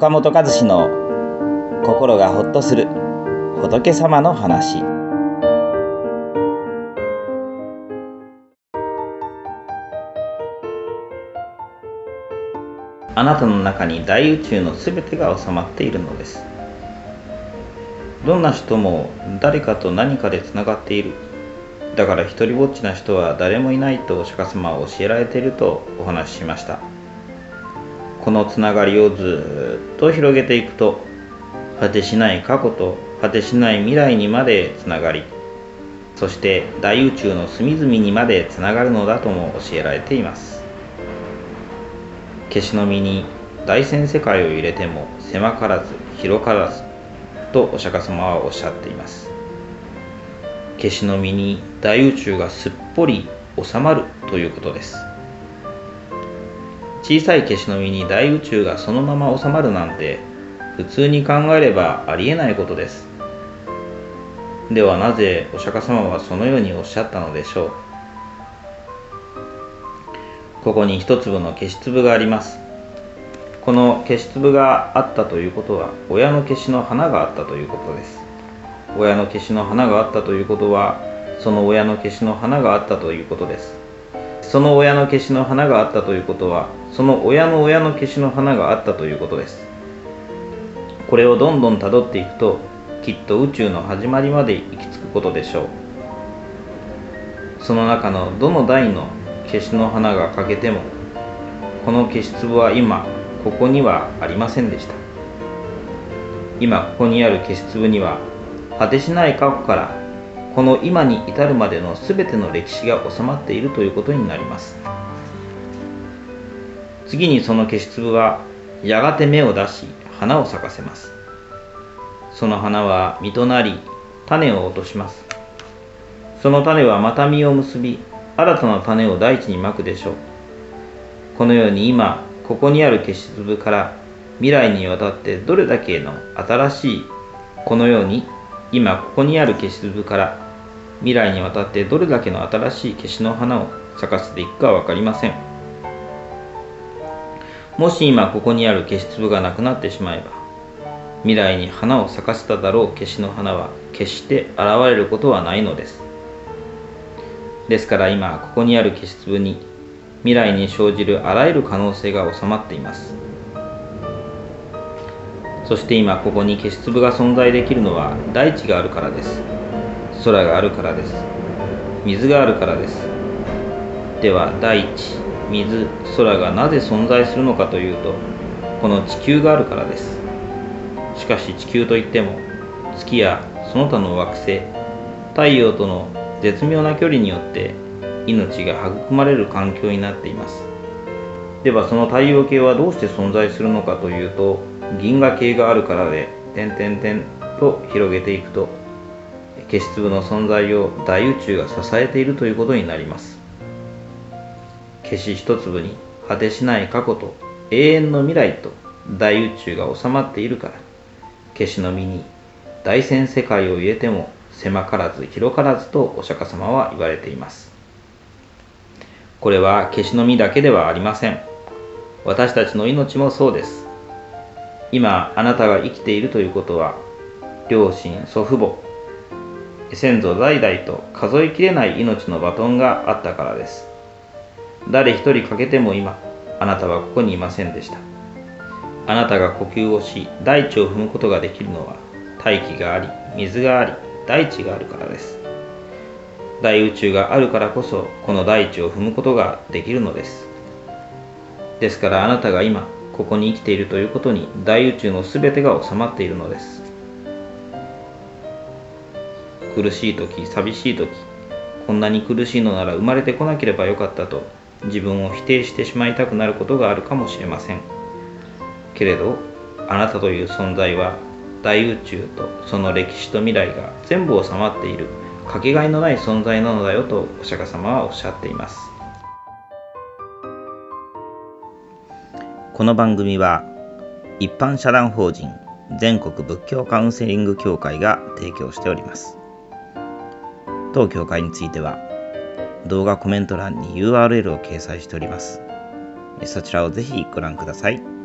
岡本和志の心がほっとする仏様の話。あなたの中に大宇宙のすべてが収まっているのです。どんな人も誰かと何かでつながっている。だから一りぼっちな人は誰もいないとお釈迦様は教えられているとお話ししました。このつながりをずっと広げていくと果てしない過去と果てしない未来にまでつながりそして大宇宙の隅々にまでつながるのだとも教えられています。消しの実に大千世界を入れても狭からず広からずとお釈迦様はおっしゃっています。消しの実に大宇宙がすっぽり収まるということです。小さい消しの実に大宇宙がそのまま収まるなんて普通に考えればありえないことです。ではなぜお釈迦様はそのようにおっしゃったのでしょう。ここに一粒の消し粒があります。この消し粒があったということは親の消しの花があったということです。親の消しの花があったということはその親の消しの花があったということです。その親の消しの花があったということはその親の親の消しの花があったということです。これをどんどんたどっていくときっと宇宙の始まりまで行き着くことでしょう。その中のどの台の消しの花が欠けてもこの消し粒は今ここにはありませんでした。今ここにある消し粒には果てしない過去からこの今に至るまでの全ての歴史が収まっているということになります。次にその消し粒はやがて芽を出し花を咲かせます。その花は実となり種を落とします。その種はまた実を結び新たな種を大地にまくでしょう。このように今ここにある消し粒から未来にわたってどれだけの新しいこのように今ここにある消し粒から未来にわたってどれだけの新しい消しの花を咲かせていくか分かりません。もし今ここにある消し粒がなくなってしまえば未来に花を咲かせただろう消しの花は決して現れることはないのです。ですから今ここにある消し粒に未来に生じるあらゆる可能性が収まっています。そして今ここに消し粒が存在できるのは大地があるからです。空があるからです。水があるからです。では大地水空がなぜ存在するのかというとこの地球があるからです。しかし地球といっても月やその他の惑星太陽との絶妙な距離によって命が育まれる環境になっています。ではその太陽系はどうして存在するのかというと銀河系があるからで点々点と広げていくと消し粒の存在を大宇宙が支えているということになります。消し一粒に果てしない過去と永遠の未来と大宇宙が収まっているから。消しの実に大千世界を入れても狭からず広からずとお釈迦様は言われています。これは消しの実だけではありません。私たちの命もそうです。今あなたが生きているということは両親祖父母先祖代々と数えきれない命のバトンがあったからです。誰一人欠けても今あなたはここにいませんでした。あなたが呼吸をし大地を踏むことができるのは大気があり水があり大地があるからです。大宇宙があるからこそこの大地を踏むことができるのです。ですからあなたが今ここに生きているということに大宇宙の全てが収まっているのです。苦しい時寂しい時こんなに苦しいのなら生まれてこなければよかったと自分を否定してしまいたくなることがあるかもしれません。けれどあなたという存在は大宇宙とその歴史と未来が全部収まっているかけがえのない存在なのだよとお釈迦様はおっしゃっています。この番組は一般社団法人全国仏教カウンセリング協会が提供しております。当協会については動画コメント欄に URL を掲載しておりますそちらをぜひご覧ください。